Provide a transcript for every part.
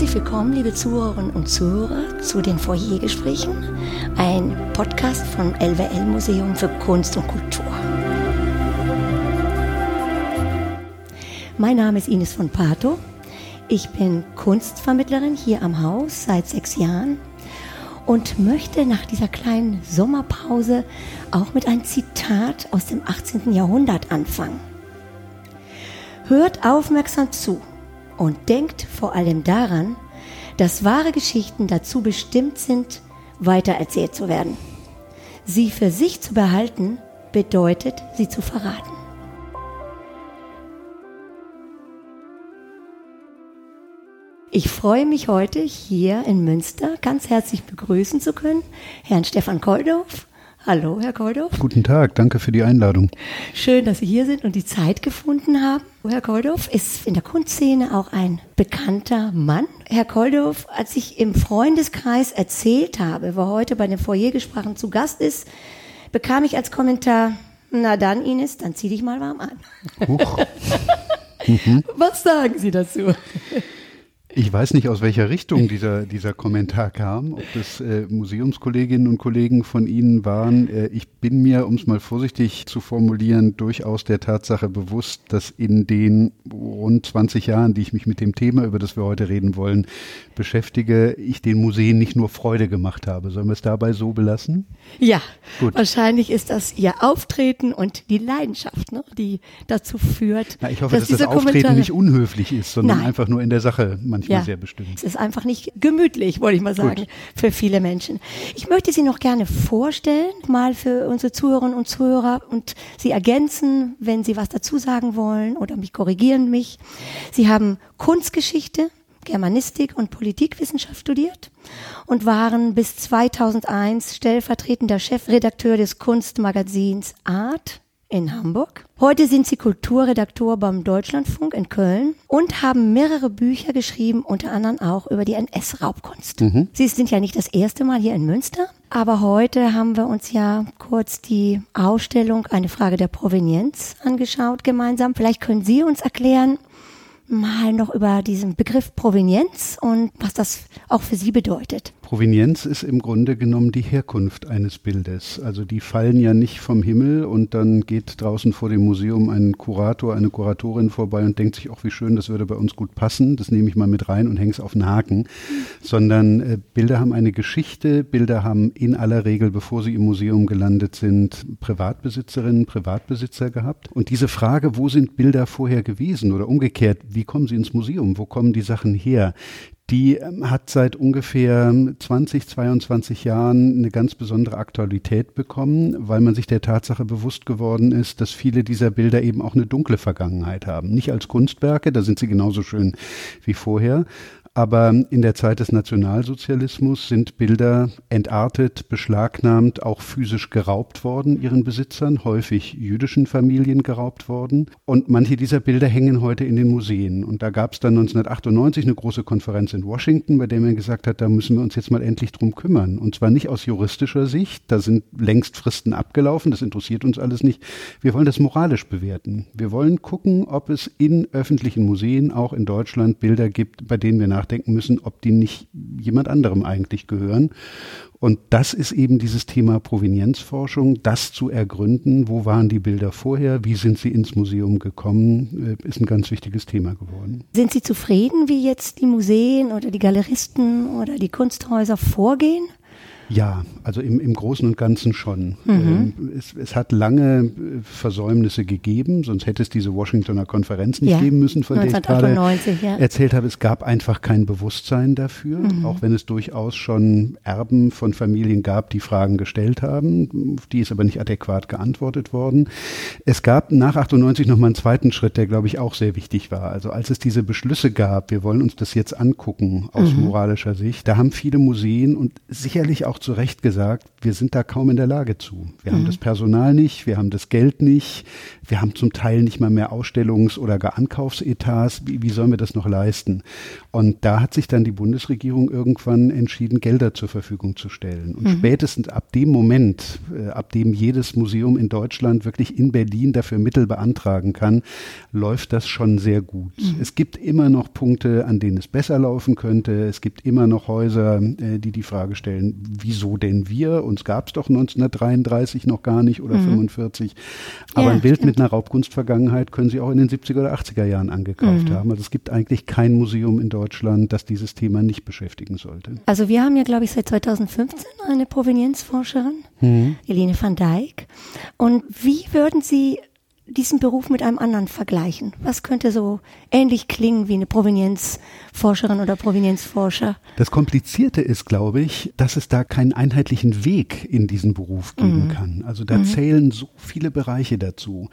Herzlich willkommen, liebe Zuhörerinnen und Zuhörer, zu den Foyergesprächen, ein Podcast vom LWL Museum für Kunst und Kultur. Mein Name ist Ines von Pato. Ich bin Kunstvermittlerin hier am Haus seit sechs Jahren und möchte nach dieser kleinen Sommerpause auch mit einem Zitat aus dem 18. Jahrhundert anfangen. Hört aufmerksam zu und denkt vor allem daran, dass wahre Geschichten dazu bestimmt sind, weitererzählt zu werden. Sie für sich zu behalten bedeutet, sie zu verraten. Ich freue mich heute hier in Münster ganz herzlich begrüßen zu können, Herrn Stefan Koldorf. Hallo, Herr Koldorf. Guten Tag, danke für die Einladung. Schön, dass Sie hier sind und die Zeit gefunden haben. Herr Koldorf ist in der Kunstszene auch ein bekannter Mann. Herr Koldorf, als ich im Freundeskreis erzählt habe, wer heute bei den Foyergesprachen zu Gast ist, bekam ich als Kommentar, na dann Ines, dann zieh dich mal warm an. Mhm. Was sagen Sie dazu? Ich weiß nicht, aus welcher Richtung dieser, dieser Kommentar kam, ob das äh, Museumskolleginnen und Kollegen von Ihnen waren. Äh, ich bin mir, um es mal vorsichtig zu formulieren, durchaus der Tatsache bewusst, dass in den rund 20 Jahren, die ich mich mit dem Thema, über das wir heute reden wollen, beschäftige, ich den Museen nicht nur Freude gemacht habe. Sollen wir es dabei so belassen? Ja, Gut. wahrscheinlich ist das Ihr Auftreten und die Leidenschaft, ne, die dazu führt. Na, ich hoffe, dass, dass das Auftreten Kommentare nicht unhöflich ist, sondern Nein. einfach nur in der Sache manchmal ja. sehr bestimmt. Es ist einfach nicht gemütlich, wollte ich mal sagen, Gut. für viele Menschen. Ich möchte Sie noch gerne vorstellen, mal für unsere Zuhörerinnen und Zuhörer und Sie ergänzen, wenn Sie was dazu sagen wollen oder mich korrigieren mich. Sie haben Kunstgeschichte, Germanistik und Politikwissenschaft studiert und waren bis 2001 stellvertretender Chefredakteur des Kunstmagazins Art in Hamburg. Heute sind sie Kulturredaktor beim Deutschlandfunk in Köln und haben mehrere Bücher geschrieben, unter anderem auch über die NS-Raubkunst. Mhm. Sie sind ja nicht das erste Mal hier in Münster, aber heute haben wir uns ja kurz die Ausstellung Eine Frage der Provenienz angeschaut gemeinsam. Vielleicht können Sie uns erklären, mal noch über diesen Begriff Provenienz und was das auch für Sie bedeutet. Provenienz ist im Grunde genommen die Herkunft eines Bildes. Also die fallen ja nicht vom Himmel und dann geht draußen vor dem Museum ein Kurator, eine Kuratorin vorbei und denkt sich, auch wie schön, das würde bei uns gut passen, das nehme ich mal mit rein und hänge es auf den Haken. Sondern äh, Bilder haben eine Geschichte, Bilder haben in aller Regel, bevor sie im Museum gelandet sind, Privatbesitzerinnen, Privatbesitzer gehabt. Und diese Frage, wo sind Bilder vorher gewesen oder umgekehrt, wie kommen sie ins Museum, wo kommen die Sachen her, die ähm, hat seit ungefähr 20, 22 Jahren eine ganz besondere Aktualität bekommen, weil man sich der Tatsache bewusst geworden ist, dass viele dieser Bilder eben auch eine dunkle Vergangenheit haben. Nicht als Kunstwerke, da sind sie genauso schön wie vorher, aber in der Zeit des Nationalsozialismus sind Bilder entartet, beschlagnahmt, auch physisch geraubt worden, ihren Besitzern, häufig jüdischen Familien geraubt worden. Und manche dieser Bilder hängen heute in den Museen. Und da gab es dann 1998 eine große Konferenz in Washington, bei der man gesagt hat, da müssen wir uns jetzt mal endlich drum kümmern. Und zwar nicht aus juristischer Sicht, da sind längst Fristen abgelaufen, das interessiert uns alles nicht. Wir wollen das moralisch bewerten. Wir wollen gucken, ob es in öffentlichen Museen, auch in Deutschland, Bilder gibt, bei denen wir nach nachdenken müssen, ob die nicht jemand anderem eigentlich gehören. Und das ist eben dieses Thema Provenienzforschung, das zu ergründen, wo waren die Bilder vorher, wie sind sie ins Museum gekommen, äh, ist ein ganz wichtiges Thema geworden. Sind Sie zufrieden, wie jetzt die Museen oder die Galeristen oder die Kunsthäuser vorgehen? Ja, also im, im Großen und Ganzen schon. Mhm. Ähm, es, es, hat lange äh, Versäumnisse gegeben, sonst hätte es diese Washingtoner Konferenz nicht ja. geben müssen, von der ich gerade ja. erzählt habe. Es gab einfach kein Bewusstsein dafür, mhm. auch wenn es durchaus schon Erben von Familien gab, die Fragen gestellt haben. Die ist aber nicht adäquat geantwortet worden. Es gab nach 98 nochmal einen zweiten Schritt, der, glaube ich, auch sehr wichtig war. Also als es diese Beschlüsse gab, wir wollen uns das jetzt angucken aus mhm. moralischer Sicht, da haben viele Museen und sicherlich auch zu Recht gesagt, wir sind da kaum in der Lage zu. Wir mhm. haben das Personal nicht, wir haben das Geld nicht, wir haben zum Teil nicht mal mehr Ausstellungs- oder gar Ankaufsetats. Wie, wie sollen wir das noch leisten? Und da hat sich dann die Bundesregierung irgendwann entschieden, Gelder zur Verfügung zu stellen. Und mhm. spätestens ab dem Moment, äh, ab dem jedes Museum in Deutschland wirklich in Berlin dafür Mittel beantragen kann, läuft das schon sehr gut. Mhm. Es gibt immer noch Punkte, an denen es besser laufen könnte. Es gibt immer noch Häuser, äh, die die Frage stellen, wieso denn wir? Uns gab es doch 1933 noch gar nicht oder mhm. 45. Aber ja, ein Bild stimmt. mit einer Raubkunstvergangenheit können Sie auch in den 70er oder 80er Jahren angekauft mhm. haben. Also es gibt eigentlich kein Museum in Deutschland, das dieses Thema nicht beschäftigen sollte. Also wir haben ja, glaube ich, seit 2015 eine Provenienzforscherin, mhm. Helene van Dijk. Und wie würden Sie diesen Beruf mit einem anderen vergleichen? Was könnte so ähnlich klingen wie eine Provenienzforscherin oder Provenienzforscher? Das Komplizierte ist, glaube ich, dass es da keinen einheitlichen Weg in diesen Beruf geben mhm. kann. Also da mhm. zählen so viele Bereiche dazu.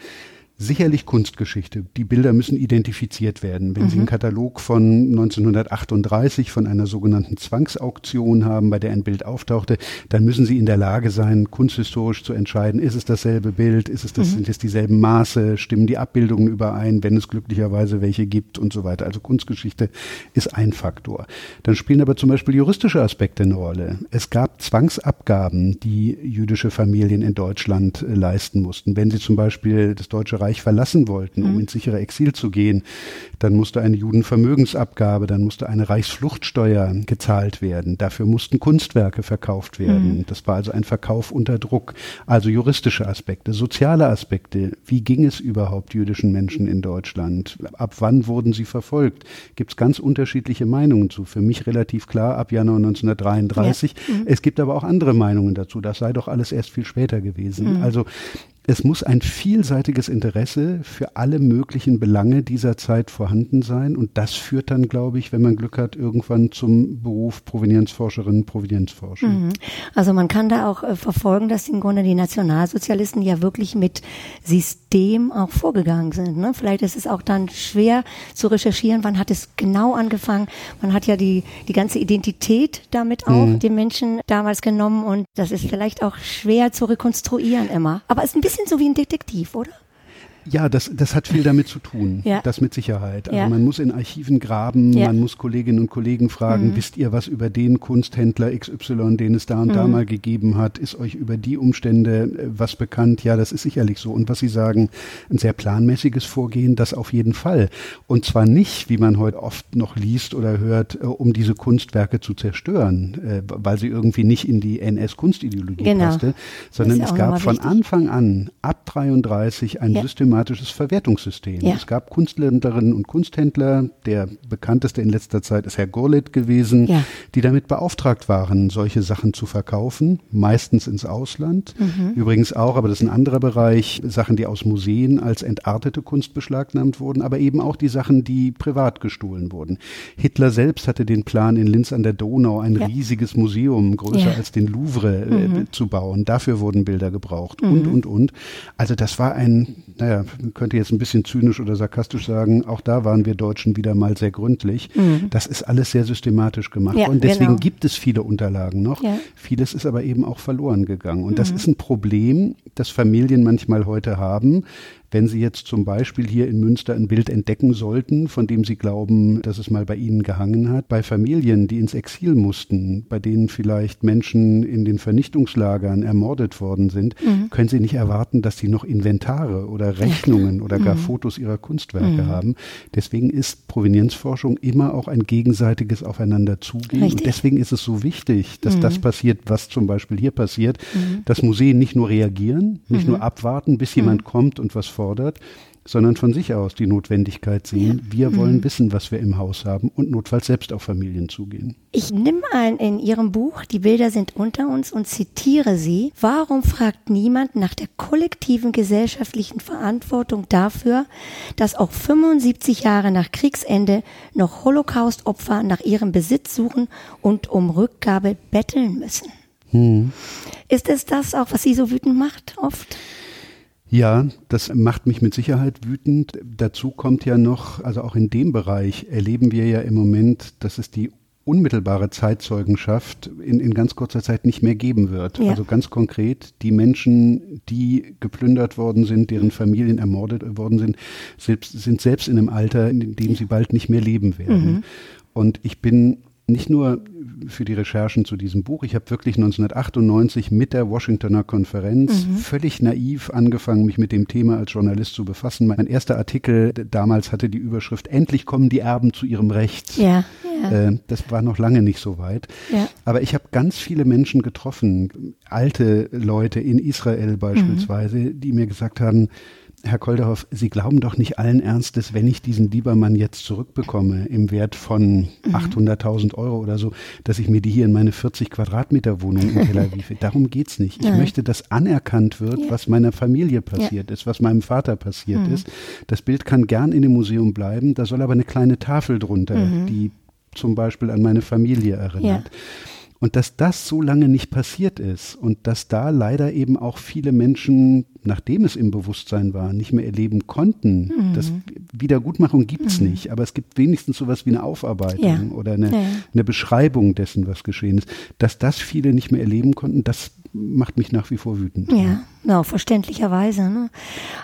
Sicherlich Kunstgeschichte. Die Bilder müssen identifiziert werden. Wenn mhm. Sie einen Katalog von 1938 von einer sogenannten Zwangsauktion haben, bei der ein Bild auftauchte, dann müssen Sie in der Lage sein, kunsthistorisch zu entscheiden, ist es dasselbe Bild, ist es das, mhm. sind es dieselben Maße, stimmen die Abbildungen überein, wenn es glücklicherweise welche gibt und so weiter. Also Kunstgeschichte ist ein Faktor. Dann spielen aber zum Beispiel juristische Aspekte eine Rolle. Es gab Zwangsabgaben, die jüdische Familien in Deutschland äh, leisten mussten. Wenn sie zum Beispiel das Deutsche Reich Reich verlassen wollten, um mhm. ins sichere Exil zu gehen. Dann musste eine Judenvermögensabgabe, dann musste eine Reichsfluchtsteuer gezahlt werden. Dafür mussten Kunstwerke verkauft werden. Mhm. Das war also ein Verkauf unter Druck. Also juristische Aspekte, soziale Aspekte. Wie ging es überhaupt jüdischen Menschen in Deutschland? Ab wann wurden sie verfolgt? Gibt es ganz unterschiedliche Meinungen zu. Für mich relativ klar ab Januar 1933. Ja. Mhm. Es gibt aber auch andere Meinungen dazu. Das sei doch alles erst viel später gewesen. Mhm. Also es muss ein vielseitiges Interesse für alle möglichen Belange dieser Zeit vorhanden sein. Und das führt dann, glaube ich, wenn man Glück hat, irgendwann zum Beruf Provenienzforscherin, Provenienzforscher. Mhm. Also man kann da auch äh, verfolgen, dass im Grunde die Nationalsozialisten ja wirklich mit System auch vorgegangen sind. Ne? Vielleicht ist es auch dann schwer zu recherchieren, wann hat es genau angefangen. Man hat ja die, die ganze Identität damit auch mhm. den Menschen damals genommen und das ist vielleicht auch schwer zu rekonstruieren immer. Aber es ist ein bisschen bisschen so wie ein Detektiv, oder? Ja, das, das hat viel damit zu tun. ja. Das mit Sicherheit. Also ja. man muss in Archiven graben, ja. man muss Kolleginnen und Kollegen fragen, mhm. wisst ihr was über den Kunsthändler XY, den es da und mhm. da mal gegeben hat? Ist euch über die Umstände äh, was bekannt? Ja, das ist sicherlich so. Und was Sie sagen, ein sehr planmäßiges Vorgehen, das auf jeden Fall. Und zwar nicht, wie man heute oft noch liest oder hört, äh, um diese Kunstwerke zu zerstören, äh, weil sie irgendwie nicht in die NS-Kunstideologie genau. passte, sondern es gab von Anfang an, ab 33, ein ja. systematisches systematisches Verwertungssystem. Ja. Es gab Kunsthändlerinnen und Kunsthändler, der bekannteste in letzter Zeit ist Herr Gurlitt gewesen, ja. die damit beauftragt waren, solche Sachen zu verkaufen, meistens ins Ausland. Mhm. Übrigens auch, aber das ist ein anderer Bereich, Sachen, die aus Museen als entartete Kunst beschlagnahmt wurden, aber eben auch die Sachen, die privat gestohlen wurden. Hitler selbst hatte den Plan, in Linz an der Donau ein ja. riesiges Museum, größer als den Louvre, äh, mhm. zu bauen. Dafür wurden Bilder gebraucht mhm. und, und, und. Also das war ein, naja, man könnte jetzt ein bisschen zynisch oder sarkastisch sagen, auch da waren wir Deutschen wieder mal sehr gründlich. Mhm. Das ist alles sehr systematisch gemacht ja, und deswegen genau. gibt es viele Unterlagen noch. Ja. Vieles ist aber eben auch verloren gegangen. Und mhm. das ist ein Problem, das Familien manchmal heute haben, wenn Sie jetzt zum Beispiel hier in Münster ein Bild entdecken sollten, von dem Sie glauben, dass es mal bei Ihnen gehangen hat, bei Familien, die ins Exil mussten, bei denen vielleicht Menschen in den Vernichtungslagern ermordet worden sind, mhm. können Sie nicht erwarten, dass sie noch Inventare oder Rechnungen oder gar mhm. Fotos ihrer Kunstwerke mhm. haben. Deswegen ist Provenienzforschung immer auch ein gegenseitiges Aufeinanderzugehen. Richtig. Und deswegen ist es so wichtig, dass das mhm. passiert, was zum Beispiel hier passiert, mhm. dass Museen nicht nur reagieren, nicht nur abwarten, bis jemand kommt und was fordert, sondern von sich aus die Notwendigkeit sehen, wir wollen mhm. wissen, was wir im Haus haben und notfalls selbst auf Familien zugehen. Ich nehme ein in Ihrem Buch, die Bilder sind unter uns und zitiere Sie, warum fragt niemand nach der kollektiven gesellschaftlichen Verantwortung dafür, dass auch 75 Jahre nach Kriegsende noch Holocaust-Opfer nach ihrem Besitz suchen und um Rückgabe betteln müssen? Hm. Ist es das auch, was Sie so wütend macht, oft? Ja, das macht mich mit Sicherheit wütend. Dazu kommt ja noch, also auch in dem Bereich erleben wir ja im Moment, dass es die unmittelbare Zeitzeugenschaft in, in ganz kurzer Zeit nicht mehr geben wird. Ja. Also ganz konkret, die Menschen, die geplündert worden sind, deren Familien ermordet worden sind, selbst, sind selbst in einem Alter, in dem sie bald nicht mehr leben werden. Mhm. Und ich bin nicht nur für die Recherchen zu diesem Buch. Ich habe wirklich 1998 mit der Washingtoner Konferenz mhm. völlig naiv angefangen, mich mit dem Thema als Journalist zu befassen. Mein erster Artikel damals hatte die Überschrift Endlich kommen die Erben zu ihrem Recht. Ja, ja. Äh, das war noch lange nicht so weit. Ja. Aber ich habe ganz viele Menschen getroffen, alte Leute in Israel beispielsweise, mhm. die mir gesagt haben, Herr Kolderhoff, Sie glauben doch nicht allen Ernstes, wenn ich diesen Liebermann jetzt zurückbekomme im Wert von mhm. 800.000 Euro oder so, dass ich mir die hier in meine 40 Quadratmeter Wohnung in Tel Aviv, darum geht's nicht. Ich ja. möchte, dass anerkannt wird, ja. was meiner Familie passiert ja. ist, was meinem Vater passiert mhm. ist. Das Bild kann gern in dem Museum bleiben, da soll aber eine kleine Tafel drunter, mhm. die zum Beispiel an meine Familie erinnert. Und dass das so lange nicht passiert ist und dass da leider eben auch viele Menschen, nachdem es im Bewusstsein war, nicht mehr erleben konnten. Mhm. Das Wiedergutmachung gibt's mhm. nicht, aber es gibt wenigstens sowas wie eine Aufarbeitung ja. oder eine, ja. eine Beschreibung dessen, was geschehen ist. Dass das viele nicht mehr erleben konnten, das macht mich nach wie vor wütend. Ja, no, verständlicherweise. Ne?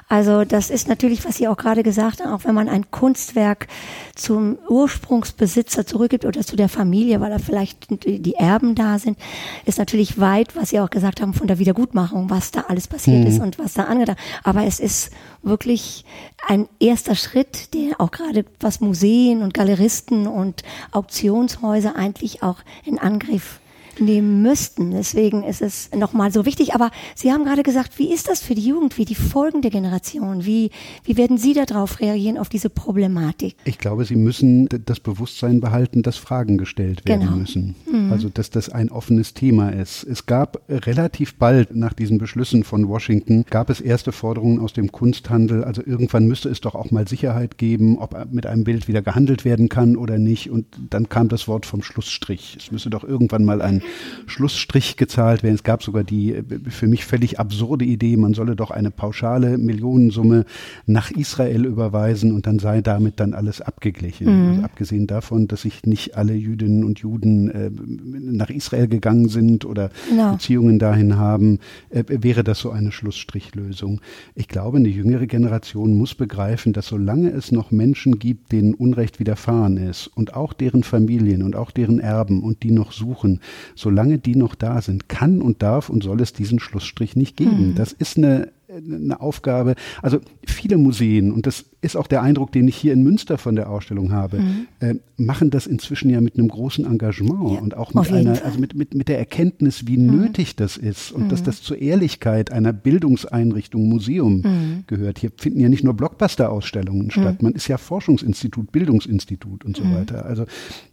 Also das ist natürlich, was Sie auch gerade gesagt haben, auch wenn man ein Kunstwerk zum Ursprungsbesitzer zurückgibt oder zu der Familie, weil da vielleicht die Erben da sind, ist natürlich weit, was Sie auch gesagt haben, von der Wiedergutmachung, was da alles passiert hm. ist und was da angedacht. Aber es ist wirklich ein erster Schritt, der auch gerade was Museen und Galeristen und Auktionshäuser eigentlich auch in Angriff nehmen müssten. Deswegen ist es nochmal so wichtig. Aber Sie haben gerade gesagt, wie ist das für die Jugend, wie die folgende Generation? Wie, wie werden Sie darauf reagieren, auf diese Problematik? Ich glaube, Sie müssen das Bewusstsein behalten, dass Fragen gestellt werden genau. müssen. Mhm. Also, dass das ein offenes Thema ist. Es gab relativ bald nach diesen Beschlüssen von Washington, gab es erste Forderungen aus dem Kunsthandel. Also irgendwann müsste es doch auch mal Sicherheit geben, ob mit einem Bild wieder gehandelt werden kann oder nicht. Und dann kam das Wort vom Schlussstrich. Es müsste doch irgendwann mal ein Schlussstrich gezahlt werden. Es gab sogar die äh, für mich völlig absurde Idee, man solle doch eine pauschale Millionensumme nach Israel überweisen und dann sei damit dann alles abgeglichen. Mhm. Also abgesehen davon, dass sich nicht alle Jüdinnen und Juden äh, nach Israel gegangen sind oder no. Beziehungen dahin haben, äh, wäre das so eine Schlussstrichlösung. Ich glaube, eine jüngere Generation muss begreifen, dass solange es noch Menschen gibt, denen Unrecht widerfahren ist und auch deren Familien und auch deren Erben und die noch suchen, solange die noch da sind, kann und darf und soll es diesen Schlussstrich nicht geben. Mhm. Das ist eine eine Aufgabe. Also viele Museen, und das ist auch der Eindruck, den ich hier in Münster von der Ausstellung habe, mhm. äh, machen das inzwischen ja mit einem großen Engagement ja, und auch mit einer, also mit, mit, mit der Erkenntnis, wie mhm. nötig das ist und mhm. dass das zur Ehrlichkeit einer Bildungseinrichtung Museum mhm. gehört. Hier finden ja nicht nur Blockbuster-Ausstellungen statt, mhm. man ist ja Forschungsinstitut, Bildungsinstitut und so mhm. weiter. Also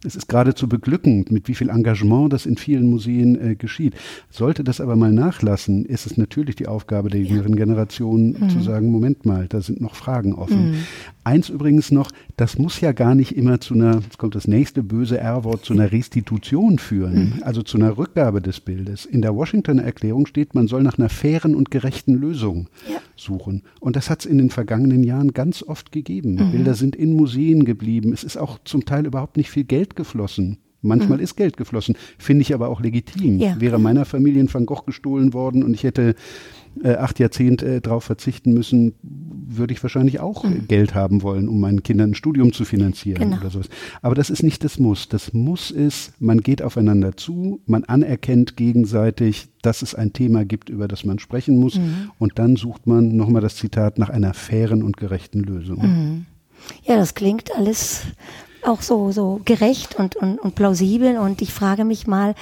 es ist geradezu beglückend, mit wie viel Engagement das in vielen Museen äh, geschieht. Sollte das aber mal nachlassen, ist es natürlich die Aufgabe der jüngeren ja. Generation zu sagen, Moment mal, da sind noch Fragen offen. Eins übrigens noch, das muss ja gar nicht immer zu einer, jetzt kommt das nächste böse R-Wort, zu einer Restitution führen, mhm. also zu einer Rückgabe des Bildes. In der Washingtoner Erklärung steht, man soll nach einer fairen und gerechten Lösung ja. suchen. Und das hat es in den vergangenen Jahren ganz oft gegeben. Mhm. Bilder sind in Museen geblieben. Es ist auch zum Teil überhaupt nicht viel Geld geflossen. Manchmal mhm. ist Geld geflossen, finde ich aber auch legitim. Ja. Wäre meiner Familie ein Van Gogh gestohlen worden und ich hätte äh, acht Jahrzehnte äh, darauf verzichten müssen, würde ich wahrscheinlich auch mhm. Geld haben wollen, um meinen Kindern ein Studium zu finanzieren genau. oder sowas. Aber das ist nicht das Muss. Das Muss ist, man geht aufeinander zu, man anerkennt gegenseitig, dass es ein Thema gibt, über das man sprechen muss mhm. und dann sucht man, nochmal das Zitat, nach einer fairen und gerechten Lösung. Mhm. Ja, das klingt alles auch so, so gerecht und, und, und plausibel und ich frage mich mal,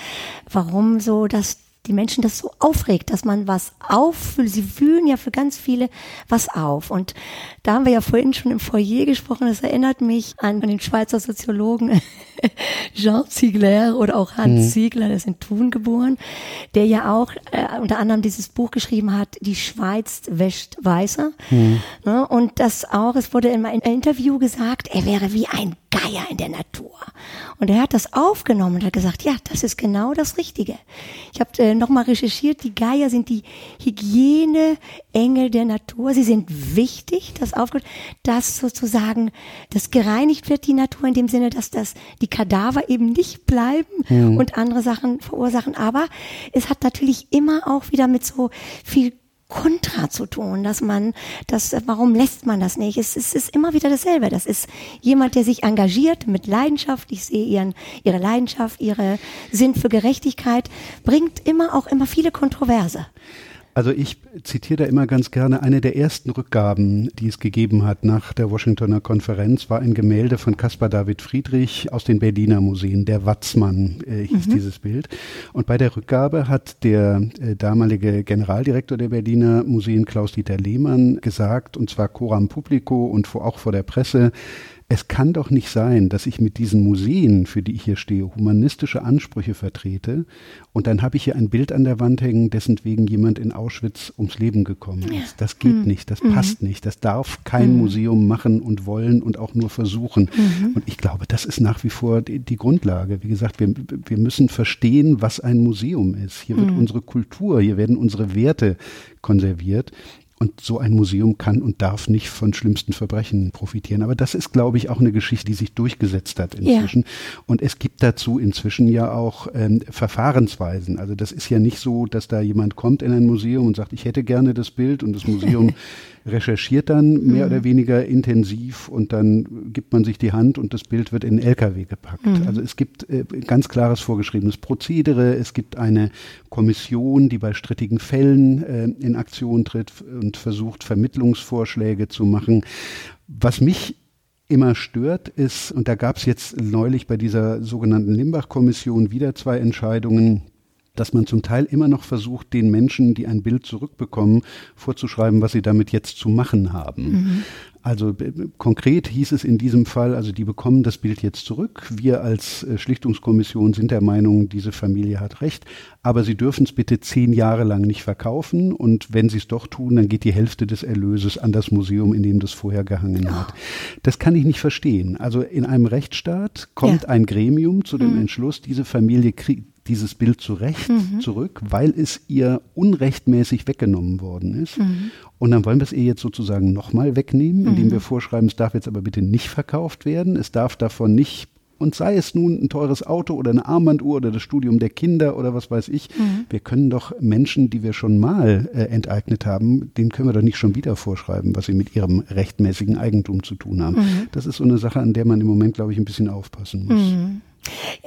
warum so das die Menschen das so aufregt, dass man was auffüllt. Sie fühlen ja für ganz viele was auf. Und da haben wir ja vorhin schon im Foyer gesprochen. Das erinnert mich an den Schweizer Soziologen Jean Ziegler oder auch Hans mhm. Ziegler, der ist in Thun geboren, der ja auch äh, unter anderem dieses Buch geschrieben hat, Die Schweiz wäscht weißer. Mhm. Ne? Und das auch, es wurde in meinem Interview gesagt, er wäre wie ein Geier in der Natur. Und er hat das aufgenommen und hat gesagt, ja, das ist genau das Richtige. Ich habe äh, nochmal recherchiert, die Geier sind die Hygieneengel der Natur. Sie sind wichtig, das aufgenommen, dass sozusagen das gereinigt wird, die Natur, in dem Sinne, dass das die Kadaver eben nicht bleiben mhm. und andere Sachen verursachen. Aber es hat natürlich immer auch wieder mit so viel Kontra zu tun, dass man, das, warum lässt man das nicht? Es, es ist immer wieder dasselbe. Das ist jemand, der sich engagiert mit Leidenschaft. Ich sehe ihren, ihre Leidenschaft, ihre Sinn für Gerechtigkeit, bringt immer auch immer viele Kontroverse. Also ich zitiere da immer ganz gerne, eine der ersten Rückgaben, die es gegeben hat nach der Washingtoner Konferenz, war ein Gemälde von Caspar David Friedrich aus den Berliner Museen. Der Watzmann äh, hieß mhm. dieses Bild. Und bei der Rückgabe hat der äh, damalige Generaldirektor der Berliner Museen, Klaus-Dieter Lehmann, gesagt, und zwar coram publico und vor, auch vor der Presse, es kann doch nicht sein, dass ich mit diesen Museen, für die ich hier stehe, humanistische Ansprüche vertrete und dann habe ich hier ein Bild an der Wand hängen, dessen wegen jemand in Auschwitz ums Leben gekommen ist. Das geht mhm. nicht, das mhm. passt nicht, das darf kein mhm. Museum machen und wollen und auch nur versuchen. Mhm. Und ich glaube, das ist nach wie vor die, die, Grundlage. Wie gesagt, wir, wir müssen verstehen, was ein Museum ist. Hier wird mhm. unsere Kultur, hier werden unsere Werte konserviert. Und so ein Museum kann und darf nicht von schlimmsten Verbrechen profitieren. Aber das ist, glaube ich, auch eine Geschichte, die sich durchgesetzt hat inzwischen. Ja. Und es gibt dazu inzwischen ja auch ähm, Verfahrensweisen. Also das ist ja nicht so, dass da jemand kommt in ein Museum und sagt, ich hätte gerne das Bild und das Museum recherchiert dann mehr mhm. oder weniger intensiv und dann gibt man sich die Hand und das Bild wird in den LKW gepackt. Mhm. Also es gibt äh, ganz klares vorgeschriebenes Prozedere, es gibt eine Kommission, die bei strittigen Fällen äh, in Aktion tritt und versucht, Vermittlungsvorschläge zu machen. Was mich immer stört, ist, und da gab es jetzt neulich bei dieser sogenannten Limbach-Kommission wieder zwei Entscheidungen, dass man zum Teil immer noch versucht, den Menschen, die ein Bild zurückbekommen, vorzuschreiben, was sie damit jetzt zu machen haben. Mhm. Also konkret hieß es in diesem Fall, also die bekommen das Bild jetzt zurück. Wir als äh, Schlichtungskommission sind der Meinung, diese Familie hat recht, aber sie dürfen es bitte zehn Jahre lang nicht verkaufen und wenn sie es doch tun, dann geht die Hälfte des Erlöses an das Museum, in dem das vorher gehangen hat. Das kann ich nicht verstehen. Also in einem Rechtsstaat kommt ja. ein Gremium zu dem mhm. Entschluss, diese Familie kriegt dieses Bild zurecht mhm. zurück, weil es ihr unrechtmäßig weggenommen worden ist. Mhm. Und dann wollen wir es ihr jetzt sozusagen nochmal wegnehmen, indem mhm. wir vorschreiben, es darf jetzt aber bitte nicht verkauft werden, es darf davon nicht und sei es nun ein teures Auto oder eine Armbanduhr oder das Studium der Kinder oder was weiß ich, mhm. wir können doch Menschen, die wir schon mal äh, enteignet haben, denen können wir doch nicht schon wieder vorschreiben, was sie mit ihrem rechtmäßigen Eigentum zu tun haben. Mhm. Das ist so eine Sache, an der man im Moment, glaube ich, ein bisschen aufpassen muss. Mhm.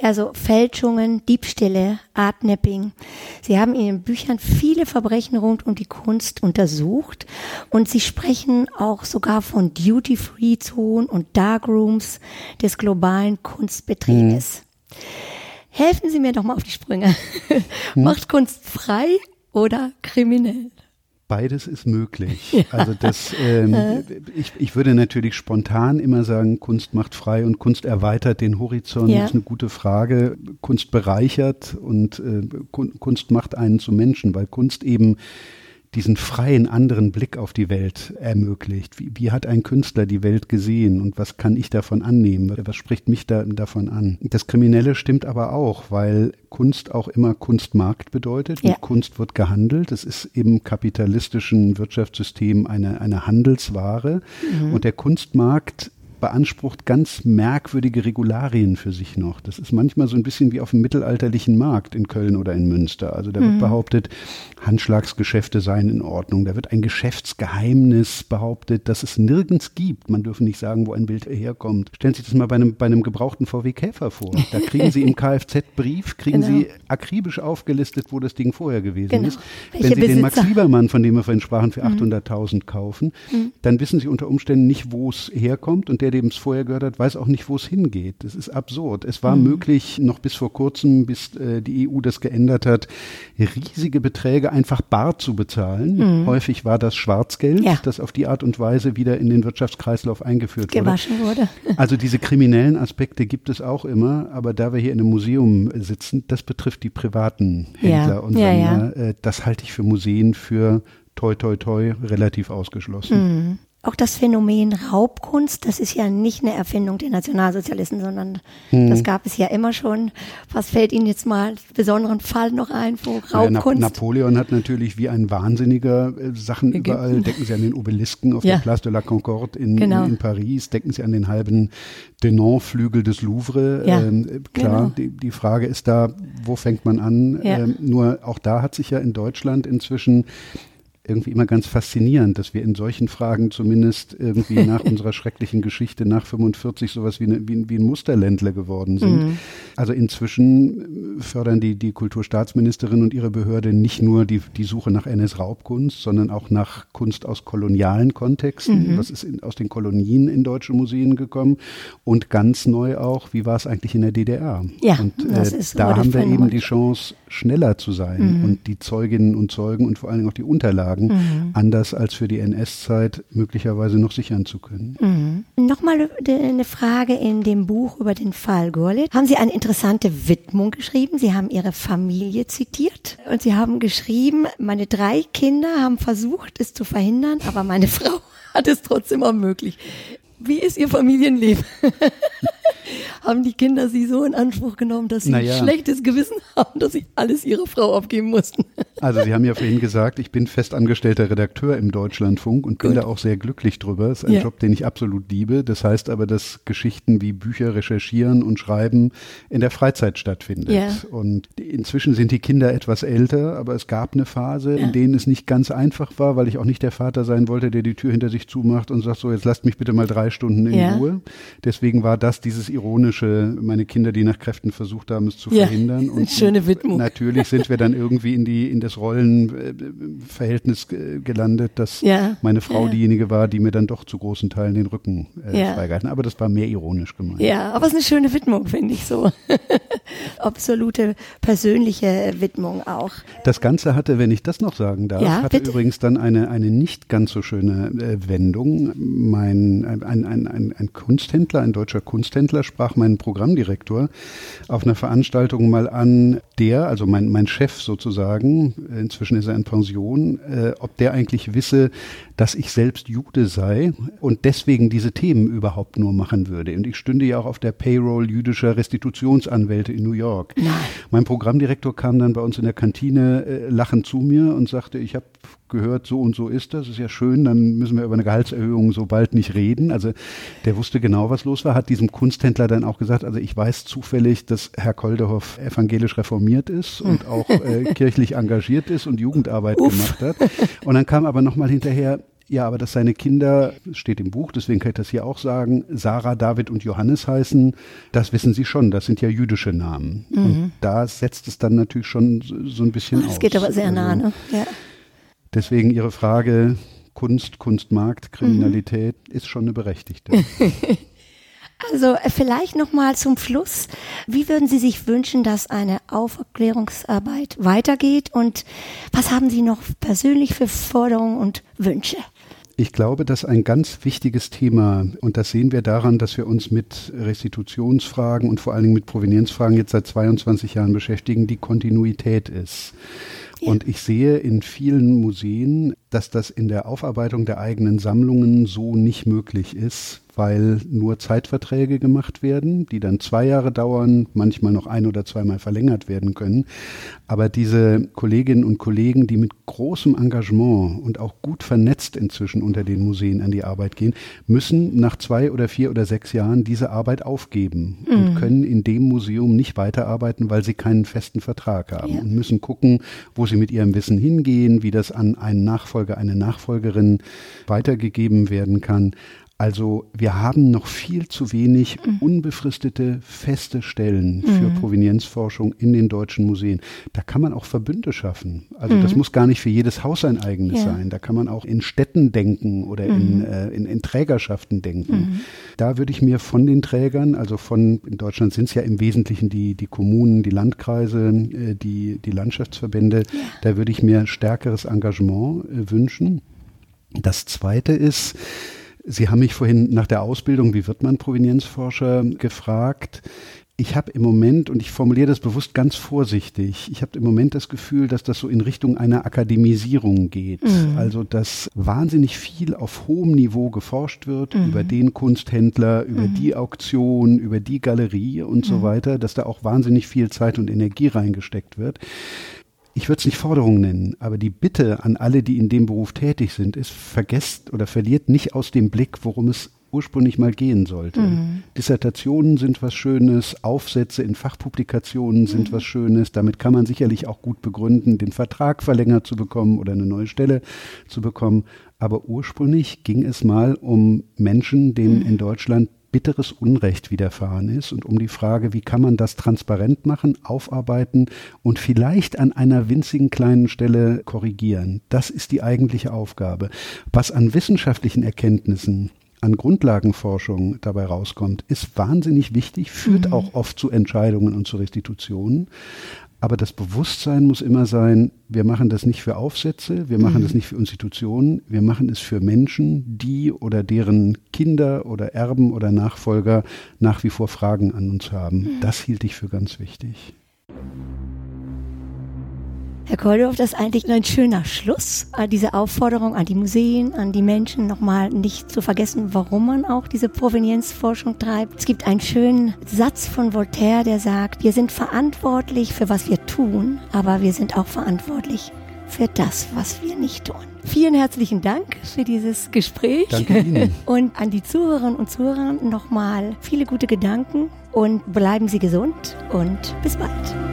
Also Fälschungen, Diebstähle, Artnapping. Sie haben in ihren Büchern viele Verbrechen rund um die Kunst untersucht und sie sprechen auch sogar von Duty-Free-Zonen und Darkrooms des globalen Kunstbetriebes. Hm. Helfen Sie mir doch mal auf die Sprünge. Hm. Macht Kunst frei oder kriminell? Beides ist möglich. Ja. Also das, ähm, ich, ich würde natürlich spontan immer sagen, Kunst macht frei und Kunst erweitert den Horizont. Ja. Das ist eine gute Frage. Kunst bereichert und äh, Kunst macht einen zu Menschen, weil Kunst eben diesen freien anderen Blick auf die Welt ermöglicht. Wie, wie, hat ein Künstler die Welt gesehen und was kann ich davon annehmen? Was spricht mich da, davon an? Das Kriminelle stimmt aber auch, weil Kunst auch immer Kunstmarkt bedeutet. Ja. Mit Kunst wird gehandelt. Es ist im kapitalistischen Wirtschaftssystem eine, eine Handelsware. Mhm. Und der Kunstmarkt beansprucht ganz merkwürdige Regularien für sich noch. Das ist manchmal so ein bisschen wie auf dem mittelalterlichen Markt in Köln oder in Münster. Also da wird mhm. behauptet, Handschlagsgeschäfte seien in Ordnung. Da wird ein Geschäftsgeheimnis behauptet, das es nirgends gibt. Man dürfe nicht sagen, wo ein Bild herkommt. Stellen Sie sich das mal bei einem, bei einem gebrauchten VW Käfer vor. Da kriegen Sie im Kfz-Brief, kriegen genau. Sie akribisch aufgelistet, wo das Ding vorher gewesen genau. ist. Welche Wenn Sie Besitzer? den Max Liebermann, von dem wir vorhin sprachen, für mhm. 800.000 kaufen, mhm. dann wissen Sie unter Umständen nicht, wo es herkommt und der dem es vorher gehört hat, weiß auch nicht, wo es hingeht. Das ist absurd. Es war mhm. möglich, noch bis vor kurzem, bis äh, die EU das geändert hat, riesige Beträge einfach bar zu bezahlen. Mhm. Häufig war das Schwarzgeld, ja. das auf die Art und Weise wieder in den Wirtschaftskreislauf eingeführt Gewaschen wurde. wurde. Also diese kriminellen Aspekte gibt es auch immer, aber da wir hier in einem Museum sitzen, das betrifft die privaten Händler ja. und Sammler. Ja, äh, das halte ich für Museen für toi toi toi relativ ausgeschlossen. Mhm. Auch das Phänomen Raubkunst, das ist ja nicht eine Erfindung der Nationalsozialisten, sondern hm. das gab es ja immer schon. Was fällt Ihnen jetzt mal besonderen Fall noch ein, wo Raubkunst? Ja, Napoleon hat natürlich wie ein Wahnsinniger äh, Sachen Ägypten. überall. Denken Sie an den Obelisken auf ja. der Place de la Concorde in, genau. in, Paris, denken Sie an den halben Denon-Flügel des Louvre. Ja, ähm, klar, genau. die, die, Frage ist da, wo fängt man an? Ja. Ähm, nur auch da hat sich ja in Deutschland inzwischen irgendwie immer ganz faszinierend, dass wir in solchen Fragen zumindest irgendwie nach unserer schrecklichen Geschichte nach 45 sowas wie, eine, wie, wie ein Musterländler geworden sind. Mhm. Also inzwischen fördern die, die Kulturstaatsministerin und ihre Behörde nicht nur die, die Suche nach NS-Raubkunst, sondern auch nach Kunst aus kolonialen Kontexten. Mhm. Was ist in, aus den Kolonien in deutsche Museen gekommen? Und ganz neu auch, wie war es eigentlich in der DDR? Ja, und äh, da haben wir eben die Chance, schneller zu sein mhm. und die Zeuginnen und Zeugen und vor allen Dingen auch die Unterlagen mhm. anders als für die NS-Zeit möglicherweise noch sichern zu können. Mhm. Nochmal eine Frage in dem Buch über den Fall Gurlitt. Haben Sie eine interessante Widmung geschrieben? Sie haben Ihre Familie zitiert und Sie haben geschrieben, meine drei Kinder haben versucht, es zu verhindern, aber meine Frau hat es trotzdem ermöglicht. Wie ist Ihr Familienleben? haben die Kinder sie so in Anspruch genommen, dass sie naja. ein schlechtes Gewissen haben, dass sie alles ihrer Frau abgeben mussten. Also Sie haben ja vorhin gesagt, ich bin festangestellter Redakteur im Deutschlandfunk und bin Gut. da auch sehr glücklich drüber. Das ist ein ja. Job, den ich absolut liebe. Das heißt aber, dass Geschichten wie Bücher recherchieren und schreiben in der Freizeit stattfindet. Ja. Und inzwischen sind die Kinder etwas älter, aber es gab eine Phase, ja. in denen es nicht ganz einfach war, weil ich auch nicht der Vater sein wollte, der die Tür hinter sich zumacht und sagt, so jetzt lasst mich bitte mal drei Stunden in Ruhe. Deswegen war das dieses ironische, meine Kinder, die nach Kräften versucht haben, es zu verhindern. Und schöne Widmung. Natürlich sind wir dann irgendwie in die in das Rollenverhältnis gelandet, dass ja. meine Frau ja. diejenige war, die mir dann doch zu großen Teilen den Rücken äh, ja. freigehalten. Aber das war mehr ironisch gemeint. Ja, aber es ist eine schöne Widmung, finde ich so. Absolute persönliche Widmung auch. Das Ganze hatte, wenn ich das noch sagen darf, ja, hatte bitte? übrigens dann eine, eine nicht ganz so schöne äh, Wendung. Mein, ein, ein, ein, ein Kunsthändler, ein deutscher Kunsthändler sprach meinen Programmdirektor auf einer Veranstaltung mal an, der, also mein, mein Chef sozusagen, inzwischen ist er in Pension, äh, ob der eigentlich wisse, dass ich selbst Jude sei und deswegen diese Themen überhaupt nur machen würde. Und ich stünde ja auch auf der Payroll jüdischer Restitutionsanwälte in New York. Nein. Mein Programmdirektor kam dann bei uns in der Kantine äh, lachend zu mir und sagte, ich habe gehört, so und so ist das, ist ja schön, dann müssen wir über eine Gehaltserhöhung so bald nicht reden. Also der wusste genau, was los war, hat diesem Kunsthändler dann auch gesagt, also ich weiß zufällig, dass Herr Koldehoff evangelisch reformiert ist und auch äh, kirchlich engagiert ist und Jugendarbeit Uff. gemacht hat. Und dann kam aber nochmal hinterher, ja, aber dass seine Kinder, steht im Buch, deswegen kann ich das hier auch sagen, Sarah, David und Johannes heißen, das wissen Sie schon, das sind ja jüdische Namen. Mhm. Und da setzt es dann natürlich schon so, ein bisschen das aus. Das geht aber sehr also, nah, ne? Ja. Deswegen Ihre Frage, Kunst, Kunstmarkt, Kriminalität mhm. ist schon eine berechtigte. Also äh, vielleicht noch mal zum Schluss. Wie würden Sie sich wünschen, dass eine Aufklärungsarbeit weitergeht und was haben Sie noch persönlich für Forderungen und Wünsche? Ich glaube, dass ein ganz wichtiges Thema, und das sehen wir daran, dass wir uns mit Restitutionsfragen und vor allen Dingen mit Provenienzfragen jetzt seit 22 Jahren beschäftigen, die Kontinuität ist. Und ich sehe in vielen Museen, dass das in der Aufarbeitung der eigenen Sammlungen so nicht möglich ist, weil nur Zeitverträge gemacht werden, die dann zwei Jahre dauern, manchmal noch ein oder zweimal verlängert werden können. Aber diese Kolleginnen und Kollegen, die mit großem Engagement und auch gut vernetzt inzwischen unter den Museen an die Arbeit gehen, müssen nach zwei oder vier oder sechs Jahren diese Arbeit aufgeben mhm. und können in dem Museum nicht weiterarbeiten, weil sie keinen festen Vertrag haben ja. und müssen gucken, wo sie mit ihrem Wissen hingehen, wie das an einen Nachfolger, eine Nachfolgerin weitergegeben werden kann. Also wir haben noch viel zu wenig mhm. unbefristete, feste Stellen für mhm. Provenienzforschung in den deutschen Museen. Da kann man auch Verbünde schaffen. Also mhm. das muss gar nicht für jedes Haus ein eigenes ja. sein. Da kann man auch in Städten denken oder in, mhm. äh, in, in, Trägerschaften denken. Mhm. Da würde ich mir von den Trägern, also von, in Deutschland sind es ja im Wesentlichen die, die Kommunen, die Landkreise, äh, die, die Landschaftsverbände, ja. da würde ich mir stärkeres Engagement äh, wünschen. Das Zweite ist, Sie haben mich vorhin nach der Ausbildung, wie wird man Provenienzforscher, gefragt. ich habe im Moment, und ich formuliere das bewusst ganz vorsichtig, ich habe im Moment das Gefühl, dass das so in Richtung einer Akademisierung geht. Mhm. Also, dass wahnsinnig viel auf hohem Niveau geforscht wird mhm. über den Kunsthändler, über mhm. die Auktion, über die Galerie und so mhm. weiter, dass da auch wahnsinnig viel Zeit und Energie reingesteckt wird ich würde es nicht Forderung nennen, aber die Bitte an alle, die in dem Beruf tätig sind, ist, vergesst oder verliert nicht aus dem Blick, worum es ursprünglich mal gehen sollte. Mhm. Dissertationen sind was Schönes, Aufsätze in Fachpublikationen sind mhm. was Schönes. Damit kann man sicherlich auch gut begründen, den Vertrag verlängert zu bekommen oder eine neue Stelle zu bekommen. Aber ursprünglich ging es mal um Menschen, denen mhm. in Deutschland bitteres Unrecht widerfahren ist und um die Frage, wie kann man das transparent machen, aufarbeiten und vielleicht an einer winzigen kleinen Stelle korrigieren. Das ist die eigentliche Aufgabe. Was an wissenschaftlichen Erkenntnissen an Grundlagenforschung dabei rauskommt, ist wahnsinnig wichtig, führt mhm. auch oft zu Entscheidungen und zu Restitutionen. Aber das Bewusstsein muss immer sein, wir machen das nicht für Aufsätze, wir machen mhm. das nicht für Institutionen, wir machen es für Menschen, die oder deren Kinder oder Erben oder Nachfolger nach wie vor Fragen an uns haben. Mhm. Das hielt ich für ganz wichtig. Herr Koldorf, das ist eigentlich ein schöner Schluss. Diese Aufforderung an die Museen, an die Menschen, nochmal nicht zu vergessen, warum man auch diese Provenienzforschung treibt. Es gibt einen schönen Satz von Voltaire, der sagt, wir sind verantwortlich für was wir tun, aber wir sind auch verantwortlich für das, was wir nicht tun. Vielen herzlichen Dank für dieses Gespräch. Danke Ihnen. Und an die Zuhörerinnen und Zuhörer nochmal viele gute Gedanken und bleiben Sie gesund und bis bald.